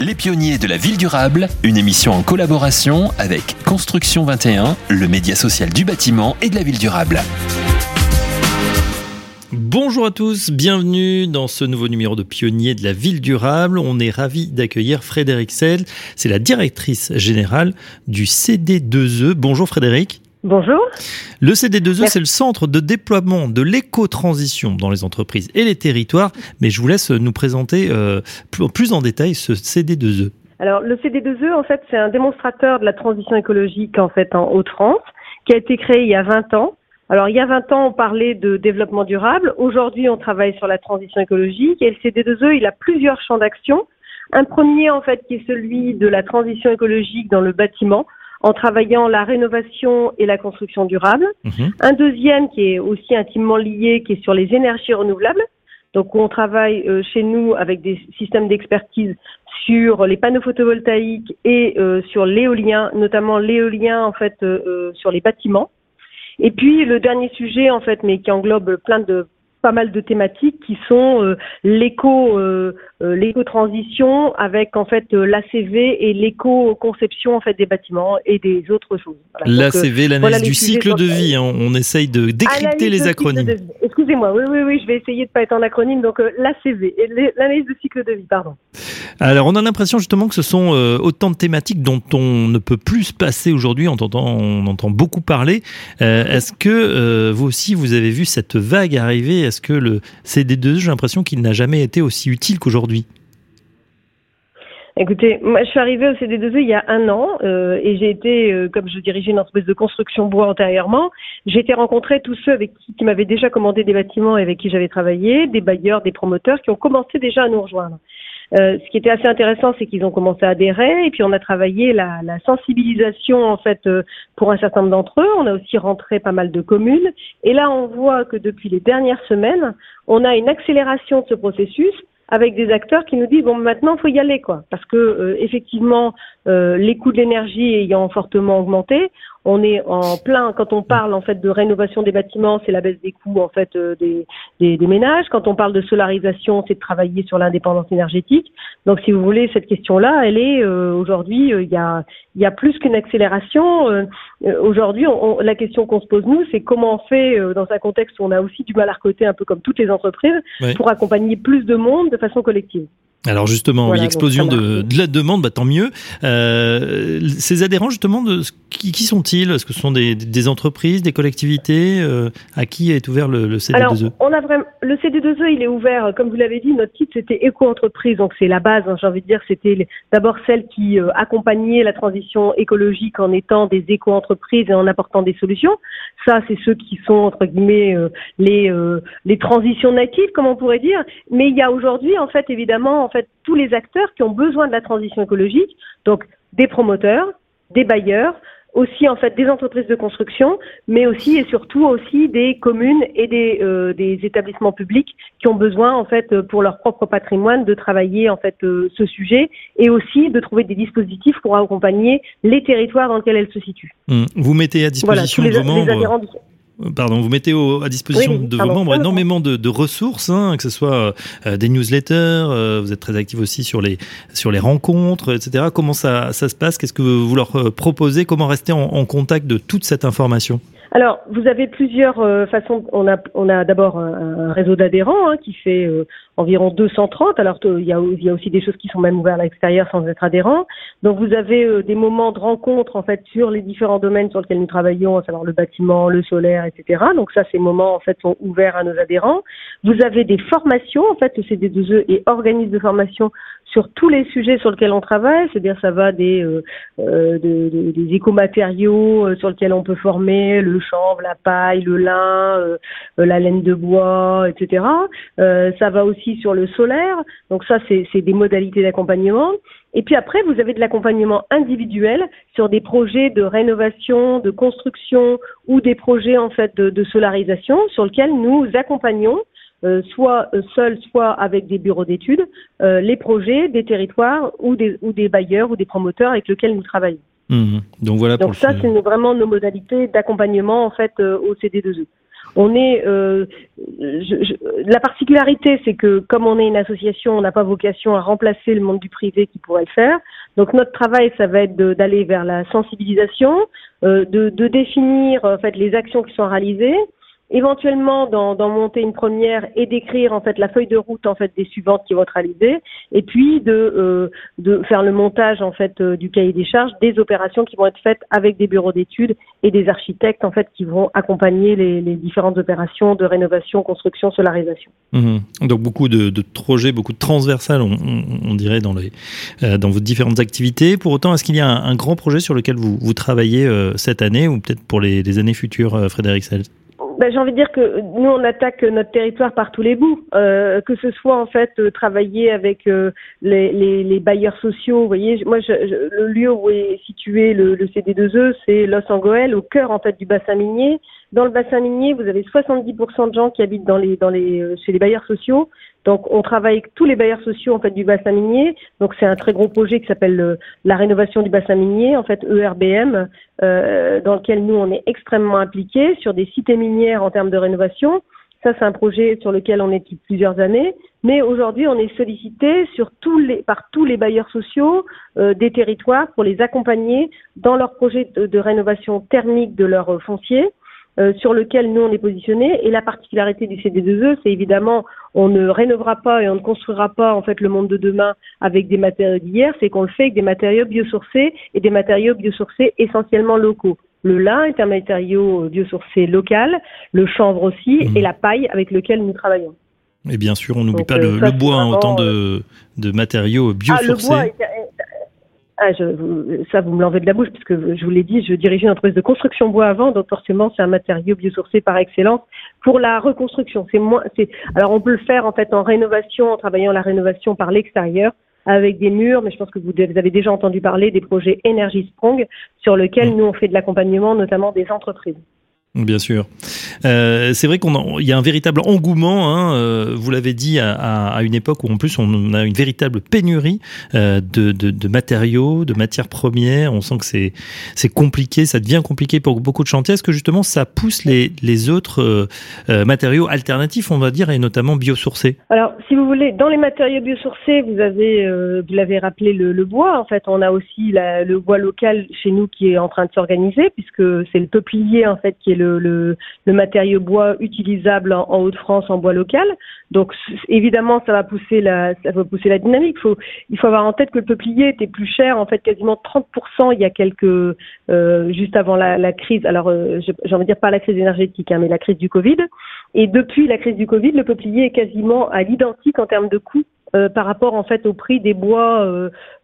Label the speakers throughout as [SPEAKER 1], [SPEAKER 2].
[SPEAKER 1] Les pionniers de la ville durable, une émission en collaboration avec Construction 21, le média social du bâtiment et de la ville durable.
[SPEAKER 2] Bonjour à tous, bienvenue dans ce nouveau numéro de Pionniers de la ville durable. On est ravi d'accueillir Frédéric Sell, c'est la directrice générale du CD2E. Bonjour Frédéric.
[SPEAKER 3] Bonjour.
[SPEAKER 2] Le CD2E, c'est le centre de déploiement de l'éco-transition dans les entreprises et les territoires. Mais je vous laisse nous présenter euh, plus en détail ce CD2E.
[SPEAKER 3] Alors, le CD2E, en fait, c'est un démonstrateur de la transition écologique, en fait, en Haute-France, qui a été créé il y a 20 ans. Alors, il y a 20 ans, on parlait de développement durable. Aujourd'hui, on travaille sur la transition écologique. Et le CD2E, il a plusieurs champs d'action. Un premier, en fait, qui est celui de la transition écologique dans le bâtiment en travaillant la rénovation et la construction durable. Mhm. Un deuxième qui est aussi intimement lié, qui est sur les énergies renouvelables. Donc on travaille euh, chez nous avec des systèmes d'expertise sur les panneaux photovoltaïques et euh, sur l'éolien, notamment l'éolien en fait euh, sur les bâtiments. Et puis le dernier sujet en fait, mais qui englobe plein de pas mal de thématiques qui sont euh, l'éco euh, euh, l'éco-transition avec en fait l'ACV et l'éco-conception en fait des bâtiments et des autres choses.
[SPEAKER 2] L'ACV, l'analyse du cycle de vie. Hein. on essaye de décrypter les acronymes.
[SPEAKER 3] Excusez-moi, oui, oui, oui, je vais essayer de pas être en acronyme. Donc l'ACV, l'analyse du cycle de vie, pardon.
[SPEAKER 2] Alors on a l'impression justement que ce sont autant de thématiques dont on ne peut plus se passer aujourd'hui. On entend, on entend beaucoup parler. Est-ce que vous aussi vous avez vu cette vague arriver? Est-ce que le CD2, j'ai l'impression qu'il n'a jamais été aussi utile qu'aujourd'hui?
[SPEAKER 3] Écoutez, moi je suis arrivée au CD2E il y a un an euh, et j'ai été, euh, comme je dirigeais une espèce de construction bois antérieurement, j'ai été rencontrer tous ceux avec qui, qui m'avaient déjà commandé des bâtiments et avec qui j'avais travaillé, des bailleurs, des promoteurs qui ont commencé déjà à nous rejoindre. Euh, ce qui était assez intéressant, c'est qu'ils ont commencé à adhérer et puis on a travaillé la, sensibilisation en fait euh, pour un certain nombre d'entre eux. On a aussi rentré pas mal de communes et là on voit que depuis les dernières semaines, on a une accélération de ce processus avec des acteurs qui nous disent bon maintenant faut y aller quoi parce que euh, effectivement les coûts de l'énergie ayant fortement augmenté on est en plein quand on parle en fait de rénovation des bâtiments, c'est la baisse des coûts en fait euh, des, des, ménages. Quand on parle de solarisation, c'est de travailler sur l'indépendance énergétique. Donc, si vous voulez, cette question-là, elle est euh, aujourd'hui, euh, il y a il y a plus qu'une accélération. aujourd'hui, la question qu'on se pose nous, c'est comment on fait dans un contexte où on a aussi du mal à recoter, un peu comme toutes les entreprises, pour accompagner plus de monde de façon collective.
[SPEAKER 2] Alors justement, oui, explosion de, de, la demande, bah, tant mieux. Euh, ces adhérents, justement, de, qui, qui sont-ils? Est-ce que ce sont des, des, entreprises, des collectivités? Euh, À qui est ouvert le, le CD2E
[SPEAKER 3] Alors, on a vraiment, le CD2E, il est ouvert, comme vous l'avez dit, notre titre c'était éco-entreprise, donc c'est la base, hein, j'ai envie de dire, c'était d'abord celle qui euh, accompagnait la transition écologique en étant des éco-entreprises et en apportant des solutions. Ça, c'est ceux qui sont, entre guillemets, euh, les, les transitions natives, comme on pourrait dire. Mais il y a aujourd'hui, en fait, évidemment, en fait, tous les acteurs qui ont besoin de la transition écologique, donc des promoteurs, des bailleurs, aussi en fait des entreprises de construction, mais aussi et surtout aussi des communes et des, euh, des établissements publics qui ont besoin en fait pour leur propre patrimoine de travailler en fait euh, ce sujet et aussi de trouver des dispositifs pour accompagner les territoires dans lesquels elles se situent.
[SPEAKER 2] Mmh. Vous mettez à disposition de vos membres Pardon, vous mettez à disposition de vos membres énormément de, de ressources, hein, que ce soit euh, des newsletters, euh, vous êtes très actif aussi sur les, sur les rencontres, etc. Comment ça, ça se passe? Qu'est-ce que vous leur euh, proposez? Comment rester en, en contact de toute cette information?
[SPEAKER 3] Alors, vous avez plusieurs euh, façons. On a, on a d'abord un, réseau d'adhérents hein, qui fait euh, environ 230. Alors, il y, a, il y, a, aussi des choses qui sont même ouvertes à l'extérieur sans être adhérents. Donc, vous avez euh, des moments de rencontre en fait sur les différents domaines sur lesquels nous travaillons, à savoir le bâtiment, le solaire, etc. Donc, ça, ces moments en fait sont ouverts à nos adhérents. Vous avez des formations. En fait, le CD2E et organise de formation sur tous les sujets sur lesquels on travaille, c'est-à-dire ça va des, euh, euh écomatériaux euh, sur lesquels on peut former, le chanvre, la paille, le lin, euh, la laine de bois, etc. ça va aussi sur le solaire, donc ça c'est des modalités d'accompagnement. Et puis après, vous avez de l'accompagnement individuel sur des projets de rénovation, de construction ou des projets en fait de, de solarisation sur lesquels nous accompagnons euh, soit euh, seul, soit avec des bureaux d'études, euh, les projets des territoires ou des, ou des bailleurs ou des promoteurs avec lesquels nous travaillons.
[SPEAKER 2] Mmh. Donc voilà.
[SPEAKER 3] Donc ça, c'est vraiment nos modalités d'accompagnement en fait au CD2E. On est euh, la particularité, c'est que comme on est une association, on n'a pas vocation à remplacer le monde du privé qui pourrait le faire. Donc notre travail, ça va être d'aller vers la sensibilisation, euh, de, de, définir en fait les actions qui sont réalisées, éventuellement d'en monter une première et d'écrire en fait la feuille de route en fait des suivantes qui vont être réalisées et puis de euh, faire le montage en fait euh, du cahier des charges des opérations qui vont être faites avec des bureaux d'études et des architectes en fait qui vont accompagner les, différentes opérations de rénovation, construction, solarisation.
[SPEAKER 2] Mmh. Donc beaucoup de, de, projets, beaucoup de transversales, on, dirait dans les euh, dans vos différentes activités. Pour autant, est-ce qu'il y a un, grand projet sur lequel vous, travaillez cette année ou peut-être pour les, années futures, Frédéric Sel
[SPEAKER 3] ben, j'ai envie de dire que nous on attaque notre territoire par tous les bouts, euh, que ce soit en fait euh, travailler avec euh, les, bailleurs sociaux. Vous voyez, moi je, le lieu où est situé le, le CD2E, c'est Los Angeles, au cœur en fait du bassin minier. Dans le bassin minier, vous avez 70% de gens qui habitent dans les, dans les, chez les bailleurs sociaux. Donc, on travaille avec tous les bailleurs sociaux en fait du bassin minier. Donc, c'est un très gros projet qui s'appelle la rénovation du bassin minier, en fait ERBM, euh, dans lequel nous on est extrêmement impliqués sur des cités minières en termes de rénovation. Ça, c'est un projet sur lequel on est depuis plusieurs années. Mais aujourd'hui, on est sollicité par tous les bailleurs sociaux euh, des territoires pour les accompagner dans leur projet de, de rénovation thermique de leur euh, foncier. Euh, sur lequel nous on est positionné. Et la particularité du CD2E, c'est évidemment on ne rénovera pas et on ne construira pas en fait le monde de demain avec des matériaux d'hier, c'est qu'on le fait avec des matériaux biosourcés et des matériaux biosourcés essentiellement locaux. Le lin est un matériau biosourcé local, le chanvre aussi, mmh. et la paille avec lequel nous travaillons.
[SPEAKER 2] Et bien sûr, on n'oublie pas le, euh, bois, hein, autant de, de matériaux biosourcés. Ah, le bois
[SPEAKER 3] ah, je, ça, vous me l'enlevez de la bouche, puisque je vous l'ai dit, je dirigeais une entreprise de construction bois avant, donc forcément, c'est un matériau biosourcé par excellence pour la reconstruction. C'est moins, c'est, alors on peut le faire en fait en rénovation, en travaillant la rénovation par l'extérieur avec des murs, mais je pense que vous, avez déjà entendu parler des projets Energy Strong sur lesquels nous on fait de l'accompagnement, notamment des entreprises.
[SPEAKER 2] Bien sûr. Euh, c'est vrai qu'il y a un véritable engouement, hein, euh, vous l'avez dit, à, une époque où en plus on a une véritable pénurie euh, de, matériaux, de matières premières. On sent que c'est, compliqué, ça devient compliqué pour beaucoup de chantiers. Est-ce que justement ça pousse les, autres matériaux alternatifs, on va dire, et notamment biosourcés?
[SPEAKER 3] Alors, si vous voulez, dans les matériaux biosourcés, vous avez, vous l'avez rappelé, le, bois. En fait, on a aussi le bois local chez nous qui est en train de s'organiser, puisque c'est le peuplier en fait qui est le matériau bois utilisable en, Haute-France en bois local. Donc évidemment, ça va pousser la, ça va pousser la dynamique. Faut, il faut avoir en tête que le peuplier était plus cher, en fait, quasiment 30% il y a quelques, euh, juste avant la, crise. Alors, euh, j'ai envie de dire pas la crise énergétique, hein, mais la crise du Covid. Et depuis la crise du Covid, le peuplier est quasiment à l'identique en termes de coût euh, par rapport en fait au prix des bois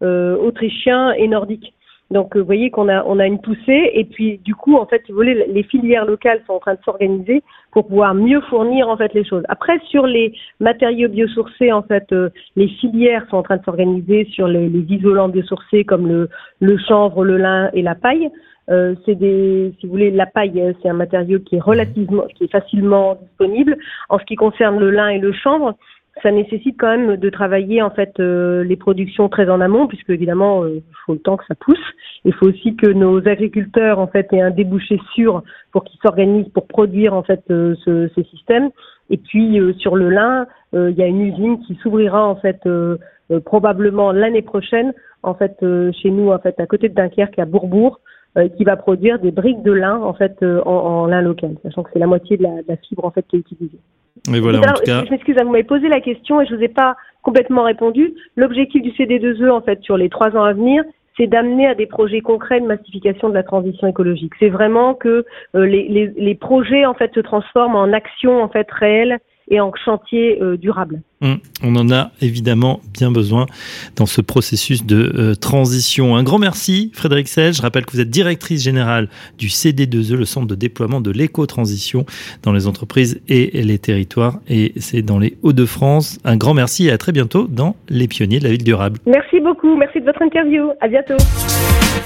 [SPEAKER 3] autrichiens et nordiques. Donc, euh, vous voyez qu'on a, on a une poussée. Et puis, du coup, en fait, si vous voulez, les filières locales sont en train de s'organiser pour pouvoir mieux fournir, en fait, les choses. Après, sur les matériaux biosourcés, en fait, euh, les filières sont en train de s'organiser sur les, isolants biosourcés comme le, le chanvre, le lin et la paille. Euh, c'est des, si vous voulez, la paille, c'est un matériau qui est relativement, qui est facilement disponible. En ce qui concerne le lin et le chanvre, ça nécessite quand même de travailler en fait euh, les productions très en amont, puisque évidemment euh, il faut le temps que ça pousse. Il faut aussi que nos agriculteurs en fait aient un débouché sûr pour qu'ils s'organisent pour produire en fait euh, ce, ces systèmes. Et puis sur le lin, il y a une usine qui s'ouvrira en fait probablement l'année prochaine en fait chez nous en fait à côté de Dunkerque à Bourbourg qui va produire des briques de lin en fait en, en lin local, sachant que c'est la moitié de la, de la fibre en fait qui est utilisée.
[SPEAKER 2] Mais voilà, en tout cas.
[SPEAKER 3] Je m'excuse, vous m'avez posé la question et je vous ai pas complètement répondu. L'objectif du CD2E, en fait, sur les trois ans à venir, c'est d'amener à des projets concrets de massification de la transition écologique. C'est vraiment que euh, les, les, les, projets, en fait, se transforment en actions, en fait, réelles et en chantier euh, durable.
[SPEAKER 2] Hum, on en a évidemment bien besoin dans ce processus de euh, transition. Un grand merci Frédéric Sel. Je rappelle que vous êtes directrice générale du CD2E, le centre de déploiement de l'éco-transition dans les entreprises et les territoires. Et c'est dans les Hauts-de-France. Un grand merci et à très bientôt dans Les Pionniers de la Ville durable.
[SPEAKER 3] Merci beaucoup. Merci de votre interview. À bientôt.